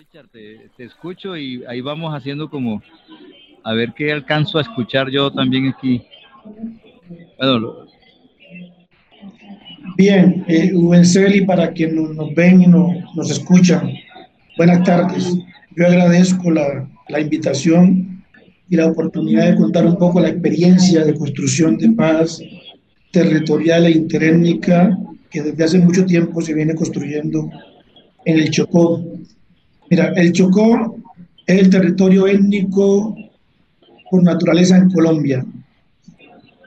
Richard, te, te escucho y ahí vamos haciendo como a ver qué alcanzo a escuchar yo también aquí. Bueno, lo- Bien, eh, Ubenceli, para quienes nos, nos ven y nos, nos escuchan, buenas tardes. Yo agradezco la, la invitación y la oportunidad de contar un poco la experiencia de construcción de paz territorial e interétnica que desde hace mucho tiempo se viene construyendo en el Chocó. Mira, el Chocó es el territorio étnico por naturaleza en Colombia.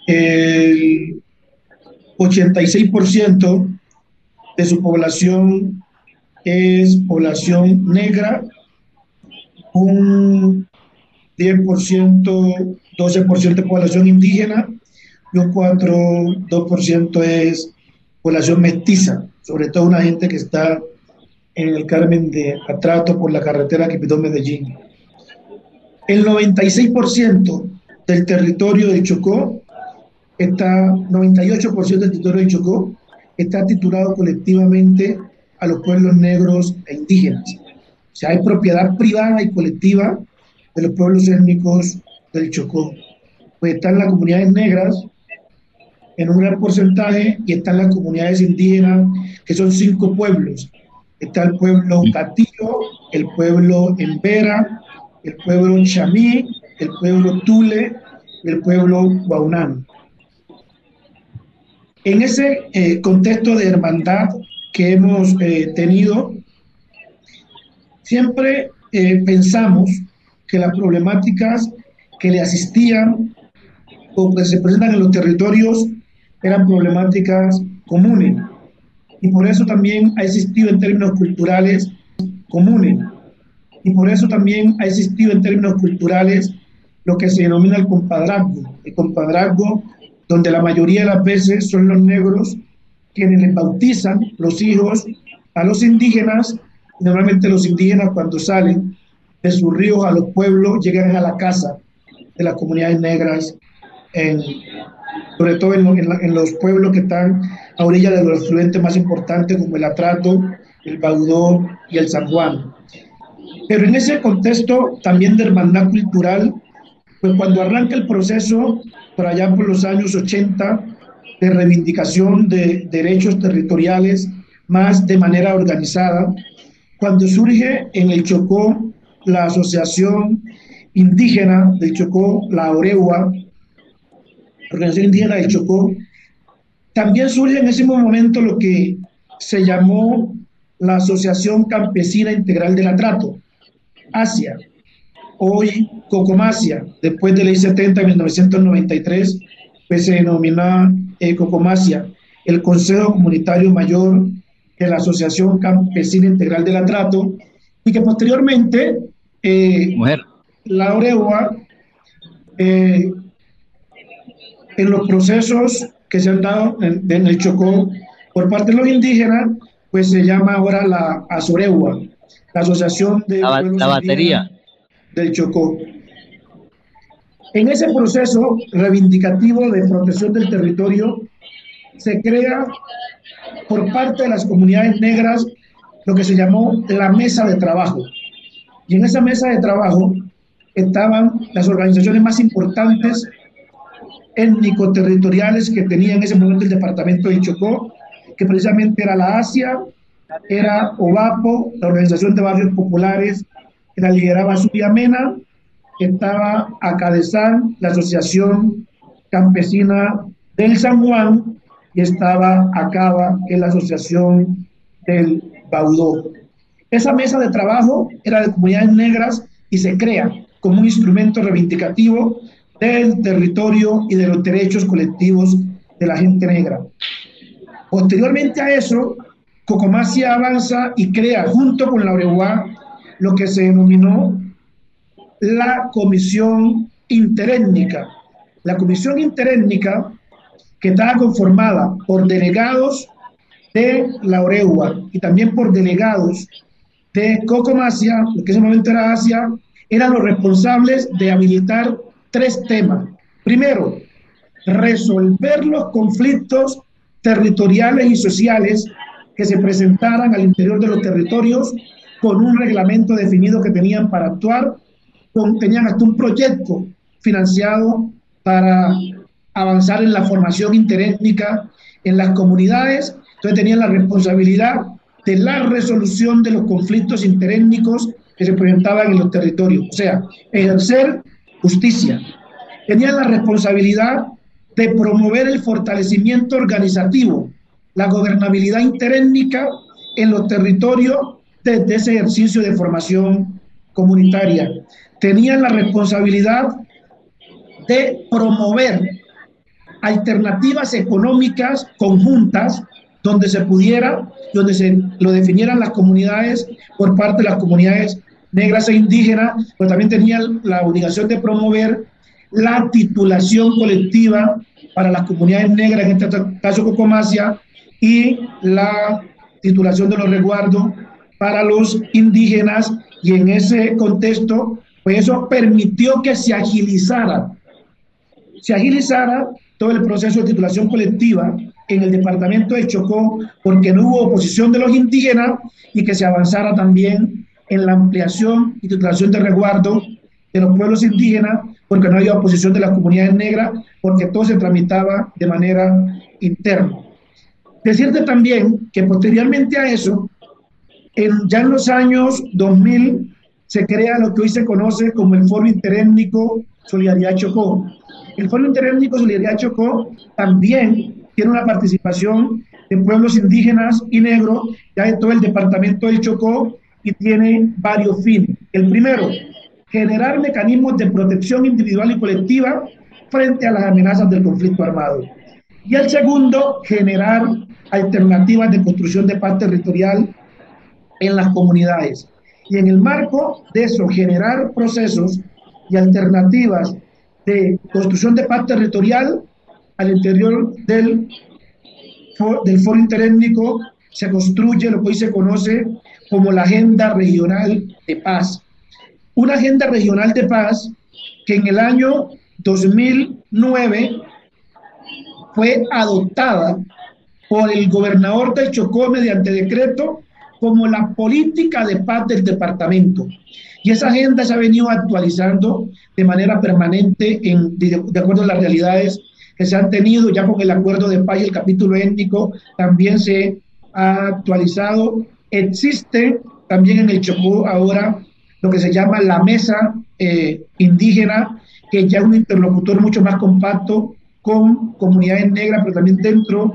El 86% de su población es población negra, un 10%, 12% de población indígena y un 4, 2% es población mestiza, sobre todo una gente que está en el Carmen de Atrato por la carretera Quibdó-Medellín. El 96% del territorio de Chocó está 98% del territorio de Chocó está titulado colectivamente a los pueblos negros e indígenas. O sea, hay propiedad privada y colectiva de los pueblos étnicos del Chocó. Pues están las comunidades negras en un gran porcentaje y están las comunidades indígenas, que son cinco pueblos. Está el pueblo Catillo, el pueblo Embera, el pueblo Chamí, el pueblo Tule el pueblo Guaunán. En ese eh, contexto de hermandad que hemos eh, tenido, siempre eh, pensamos que las problemáticas que le asistían o que se presentan en los territorios eran problemáticas comunes. Y por eso también ha existido en términos culturales comunes. Y por eso también ha existido en términos culturales lo que se denomina el compadrazgo. El compadrazgo donde la mayoría de las veces son los negros quienes les bautizan los hijos a los indígenas. Normalmente los indígenas cuando salen de sus ríos a los pueblos llegan a la casa de las comunidades negras, sobre todo en, en los pueblos que están a orilla de los afluentes más importantes como el Atrato, el Baudó y el San Juan. Pero en ese contexto también de hermandad cultural, pues cuando arranca el proceso, por allá por los años 80, de reivindicación de derechos territoriales más de manera organizada, cuando surge en el Chocó la Asociación Indígena del Chocó, la Oregua, Organización Indígena del Chocó, también surge en ese momento lo que se llamó la Asociación Campesina Integral del Atrato, ASIA, hoy Cocomasia, después de la ley 70 de 1993, pues se denomina eh, Cocomasia, el Consejo Comunitario Mayor de la Asociación Campesina Integral del Atrato, y que posteriormente eh, mujer, la Oregua, eh, en los procesos que se han dado en, en el Chocó por parte de los indígenas, pues se llama ahora la Azoregua, la Asociación de la, la batería. Del Chocó. En ese proceso reivindicativo de protección del territorio, se crea por parte de las comunidades negras lo que se llamó la mesa de trabajo. Y en esa mesa de trabajo estaban las organizaciones más importantes étnico-territoriales que tenía en ese momento el departamento de Chocó, que precisamente era la Asia, era OVAPO, la Organización de Barrios Populares, que la lideraba Zulia Mena, estaba Acadesán, la Asociación Campesina del San Juan, y estaba ACABA, que es la Asociación del Baudó. Esa mesa de trabajo era de comunidades negras y se crea como un instrumento reivindicativo del territorio y de los derechos colectivos de la gente negra. Posteriormente a eso, Cocomasia avanza y crea junto con la Oreguá lo que se denominó la Comisión Interétnica. La Comisión Interétnica, que estaba conformada por delegados de la Oregua y también por delegados de Cocomasia, lo que en ese momento era Asia, eran los responsables de habilitar tres temas. Primero, resolver los conflictos territoriales y sociales que se presentaran al interior de los territorios con un reglamento definido que tenían para actuar, con, tenían hasta un proyecto financiado para avanzar en la formación interétnica en las comunidades, entonces tenían la responsabilidad de la resolución de los conflictos interétnicos que se presentaban en los territorios, o sea, ejercer justicia. Tenían la responsabilidad de promover el fortalecimiento organizativo, la gobernabilidad interétnica en los territorios desde ese ejercicio de formación comunitaria. Tenían la responsabilidad de promover alternativas económicas conjuntas donde se pudiera, donde se lo definieran las comunidades por parte de las comunidades negras e indígenas, pero también tenían la obligación de promover la titulación colectiva para las comunidades negras, en este caso Cocomasia, y la titulación de los resguardos para los indígenas, y en ese contexto, pues eso permitió que se agilizara, se agilizara todo el proceso de titulación colectiva en el departamento de Chocó, porque no hubo oposición de los indígenas y que se avanzara también en la ampliación y titulación de resguardo de los pueblos indígenas, porque no había oposición de las comunidades negras, porque todo se tramitaba de manera interna. Decirte también que posteriormente a eso, en, ya en los años 2000, se crea lo que hoy se conoce como el Foro Interétnico Solidaridad Chocó. El Foro Interétnico Solidaridad Chocó también tiene una participación de pueblos indígenas y negros, ya de todo el departamento del Chocó, y tiene varios fines. El primero, generar mecanismos de protección individual y colectiva frente a las amenazas del conflicto armado. Y el segundo, generar alternativas de construcción de paz territorial en las comunidades. Y en el marco de eso, generar procesos y alternativas de construcción de paz territorial al interior del, del foro interétnico se construye lo que hoy se conoce como la Agenda Regional de Paz. Una agenda regional de paz que en el año 2009 fue adoptada por el gobernador del Chocó mediante decreto como la política de paz del departamento. Y esa agenda se ha venido actualizando de manera permanente en, de, de acuerdo a las realidades que se han tenido ya con el acuerdo de paz y el capítulo étnico también se ha actualizado. Existe también en el Chocó ahora lo que se llama la mesa eh, indígena, que ya es un interlocutor mucho más compacto con comunidades negras, pero también dentro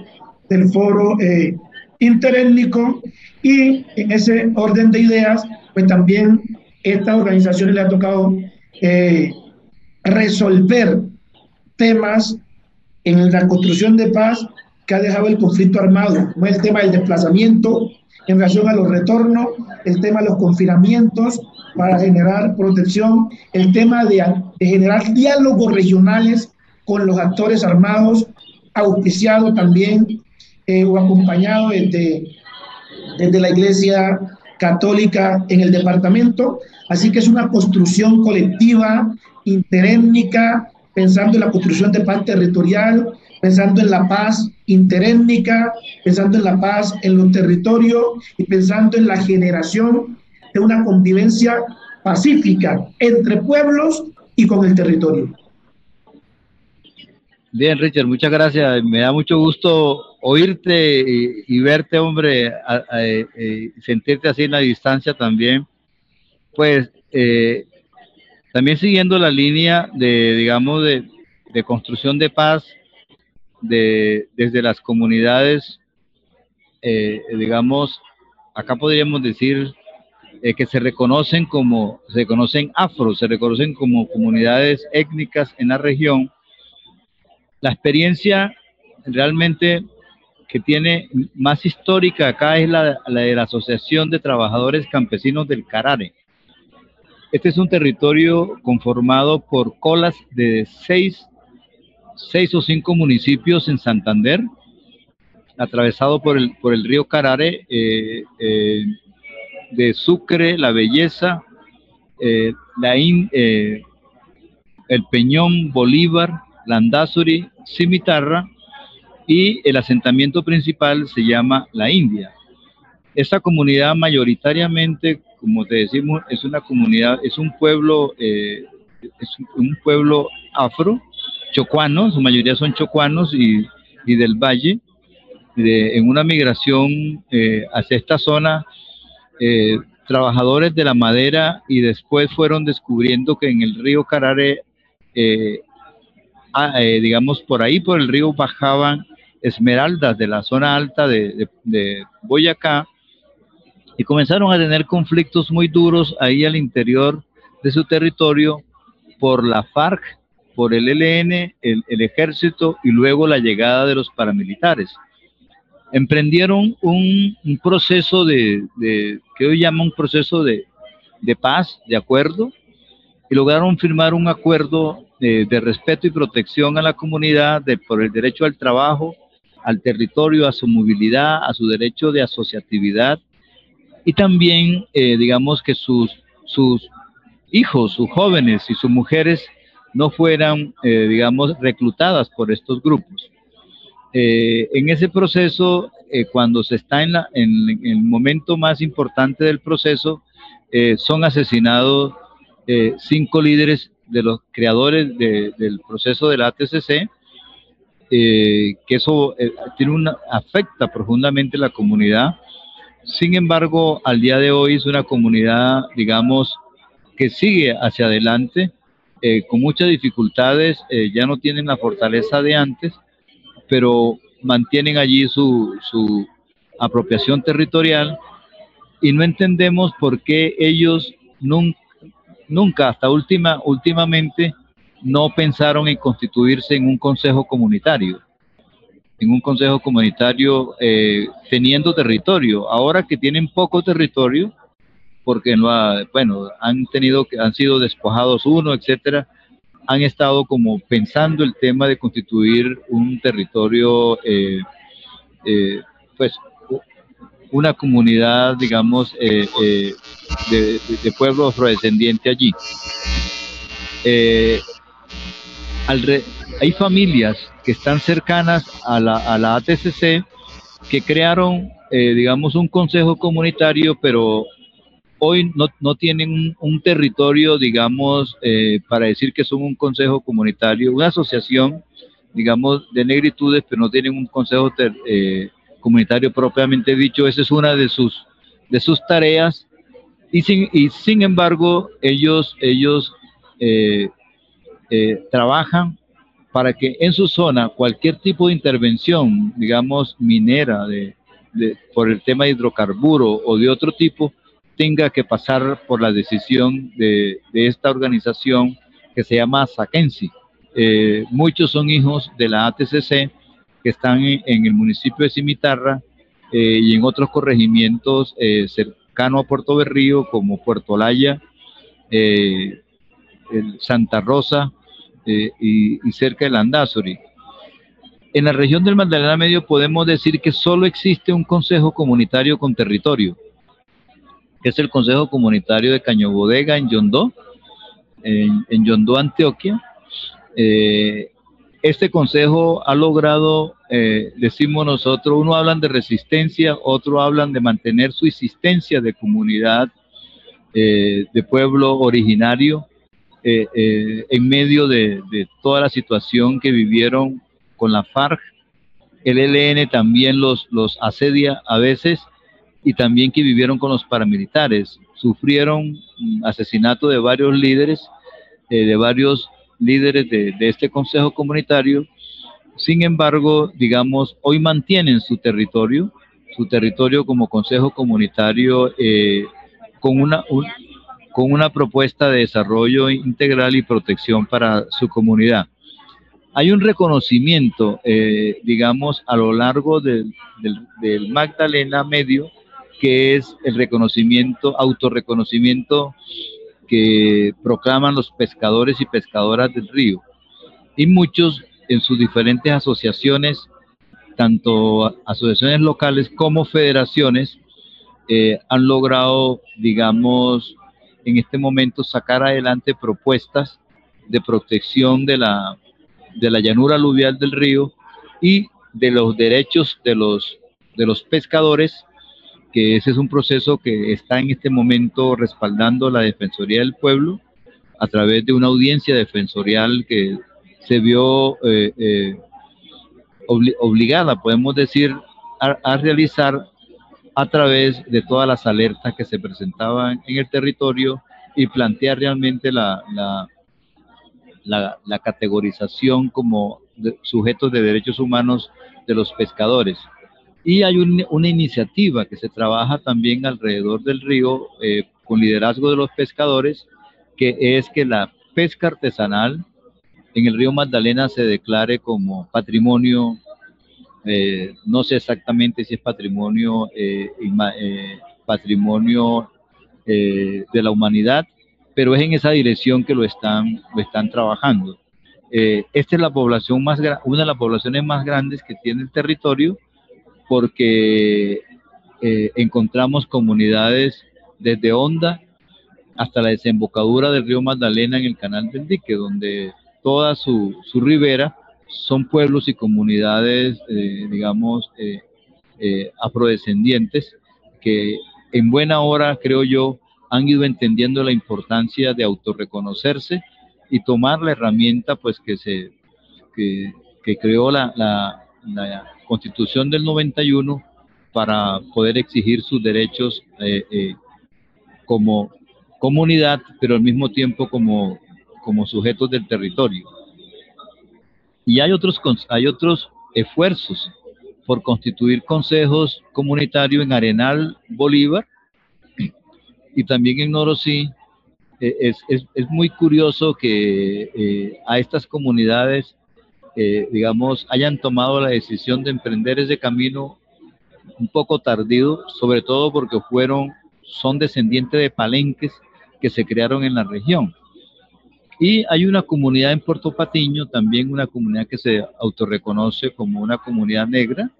del foro eh, interétnico. Y en ese orden de ideas, pues también estas organizaciones le ha tocado eh, resolver temas en la construcción de paz que ha dejado el conflicto armado, como el tema del desplazamiento en relación a los retornos, el tema de los confinamientos para generar protección, el tema de, generar diálogos regionales con los actores armados, auspiciado también eh, o acompañado desde, desde la Iglesia Católica en el departamento. Así que es una construcción colectiva, interétnica, pensando en la construcción de paz territorial, pensando en la paz interétnica, pensando en la paz en los territorios y pensando en la generación de una convivencia pacífica entre pueblos y con el territorio. Bien, Richard, muchas gracias. Me da mucho gusto oírte y, verte, hombre, eh, sentirte así en la distancia también. Pues eh, también siguiendo la línea de, digamos, de, construcción de paz de, desde las comunidades, eh, digamos, acá podríamos decir eh, que se reconocen como, se reconocen afro, se reconocen como comunidades étnicas en la región. La experiencia realmente que tiene más histórica acá es la, la de la Asociación de Trabajadores Campesinos del Carare. Este es un territorio conformado por colas de seis, seis o cinco municipios en Santander, atravesado por el, por el río Carare, eh, eh, de Sucre, La Belleza, eh, la el Peñón, Bolívar, Landazuri, Cimitarra y el asentamiento principal se llama La India. Esta comunidad mayoritariamente, como te decimos, es una comunidad, es un pueblo, es un pueblo afro, chocuano, su mayoría son chocuanos y, y del valle, en una migración eh, hacia esta zona, eh, trabajadores de la madera y después fueron descubriendo que en el río Carare, eh, digamos por ahí por el río bajaban esmeraldas de la zona alta de, de Boyacá y comenzaron a tener conflictos muy duros ahí al interior de su territorio por la FARC, por el ELN, el, el, ejército y luego la llegada de los paramilitares. Emprendieron un, proceso de, que hoy llaman un proceso de, paz, de acuerdo, y lograron firmar un acuerdo de, respeto y protección a la comunidad por el derecho al trabajo, al territorio, a su movilidad, a su derecho de asociatividad, y también, eh, digamos, que sus, sus hijos, sus jóvenes y sus mujeres no fueran, eh, digamos, reclutadas por estos grupos. Eh, en ese proceso, eh, cuando se está en, el momento más importante del proceso, son asesinados cinco líderes de los creadores del proceso de la ATCC, que eso tiene una, afecta profundamente la comunidad. Sin embargo, al día de hoy es una comunidad, digamos, que sigue hacia adelante, con muchas dificultades, ya no tienen la fortaleza de antes, pero mantienen allí su, su apropiación territorial y no entendemos por qué ellos nunca, nunca hasta última, últimamente no pensaron en constituirse en un consejo comunitario, en un consejo comunitario eh, teniendo territorio. Ahora que tienen poco territorio, porque no bueno, han tenido han sido despojados uno, etcétera, han estado como pensando el tema de constituir un territorio, eh, eh, pues una comunidad, digamos, eh, de, pueblo afrodescendiente allí. hay familias que están cercanas a la, a la ATCC que crearon, digamos, un consejo comunitario, pero hoy no, no tienen un, territorio, digamos, eh, para decir que son un consejo comunitario, una asociación, digamos, de negritudes, pero no tienen un consejo eh, comunitario propiamente dicho. Esa es una de sus, de sus tareas. Y sin, y sin embargo, ellos, ellos eh, trabajan para que en su zona cualquier tipo de intervención, digamos, minera, de, por el tema de hidrocarburo o de otro tipo, tenga que pasar por la decisión de, esta organización que se llama Saquensi. Eh, muchos son hijos de la ATCC que están en, el municipio de Cimitarra eh, y en otros corregimientos eh, cercanos a Puerto Berrío como Puerto Laya, Santa Rosa y, cerca de Landazuri. En la región del Magdalena Medio podemos decir que solo existe un consejo comunitario con territorio que es el Consejo Comunitario de Cañobodega en Yondó, en, Yondó, Antioquia. Eh, este consejo ha logrado, eh, decimos nosotros, uno hablan de resistencia, otro hablan de mantener su existencia de comunidad, eh, de pueblo originario, en medio de, toda la situación que vivieron con la FARC. El ELN también los asedia a veces y también que vivieron con los paramilitares. Sufrieron asesinato de varios líderes, eh, de varios líderes de, este Consejo Comunitario. Sin embargo, digamos, hoy mantienen su territorio, su territorio como Consejo Comunitario, eh, con una, con una propuesta de desarrollo integral y protección para su comunidad. Hay un reconocimiento, eh, digamos, a lo largo del, Magdalena Medio, que es el reconocimiento, autorreconocimiento que proclaman los pescadores y pescadoras del río. Y muchos en sus diferentes asociaciones, tanto asociaciones locales como federaciones, eh, han logrado, digamos, en este momento sacar adelante propuestas de protección de la, de la llanura aluvial del río y de los derechos de los, de los pescadores, que ese es un proceso que está en este momento respaldando la Defensoría del Pueblo a través de una audiencia defensorial que se vio eh, eh, obligada, podemos decir, a, realizar a través de todas las alertas que se presentaban en el territorio y plantear realmente la, la, categorización como sujetos de derechos humanos de los pescadores. Y hay una iniciativa que se trabaja también alrededor del río eh, con liderazgo de los pescadores, que es que la pesca artesanal en el río Magdalena se declare como patrimonio, eh, no sé exactamente si es patrimonio, eh, eh, patrimonio de la humanidad, pero es en esa dirección que lo están, lo están trabajando. esta es la población más una de las poblaciones más grandes que tiene el territorio porque encontramos comunidades desde Honda hasta la desembocadura del río Magdalena en el canal del dique, donde toda su, ribera son pueblos y comunidades, eh, digamos, eh, eh, afrodescendientes que en buena hora, creo yo, han ido entendiendo la importancia de autorreconocerse y tomar la herramienta pues que se que, creó la, la, constitución del 91 para poder exigir sus derechos como comunidad, pero al mismo tiempo como, como sujetos del territorio. Y hay otros, hay otros esfuerzos por constituir consejos comunitarios en Arenal, Bolívar y también en Norosí. Eh, es, es, es, muy curioso que eh, a estas comunidades, digamos, hayan tomado la decisión de emprender ese camino un poco tardío, sobre todo porque fueron, son descendientes de palenques que se crearon en la región. Y hay una comunidad en Puerto Patiño, también una comunidad que se autorreconoce como una comunidad negra,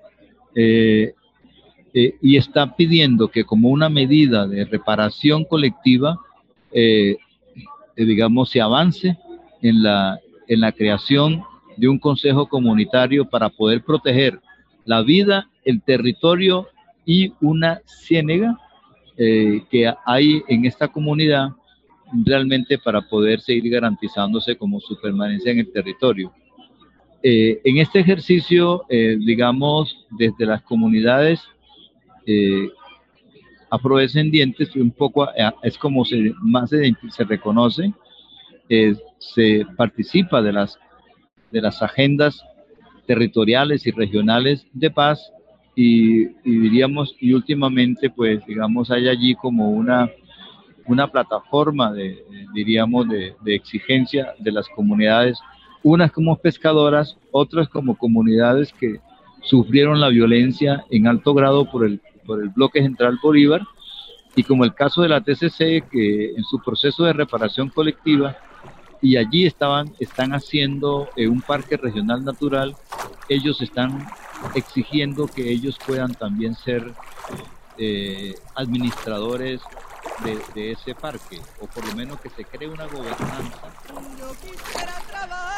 eh, eh, y está pidiendo que como una medida de reparación colectiva, eh, digamos, se avance en la, en la creación de un consejo comunitario para poder proteger la vida, el territorio y una ciénega que hay en esta comunidad realmente para poder seguir garantizándose como su permanencia en el territorio. Eh, en este ejercicio, eh, digamos, desde las comunidades eh, afrodescendientes, un poco es como se, más se, se reconoce, se participa de las, de las agendas territoriales y regionales de paz y, y diríamos, y últimamente, pues, digamos, hay allí como una una plataforma de, diríamos, de, exigencia de las comunidades, unas como pescadoras, otras como comunidades que sufrieron la violencia en alto grado por el, por el bloque central Bolívar, y como el caso de la TCC, que en su proceso de reparación colectiva, y allí estaban, están haciendo eh, un parque regional natural, ellos están exigiendo que ellos puedan también ser eh, administradores de, de, ese parque, o por lo menos que se cree una gobernanza. Yo quisiera trabajar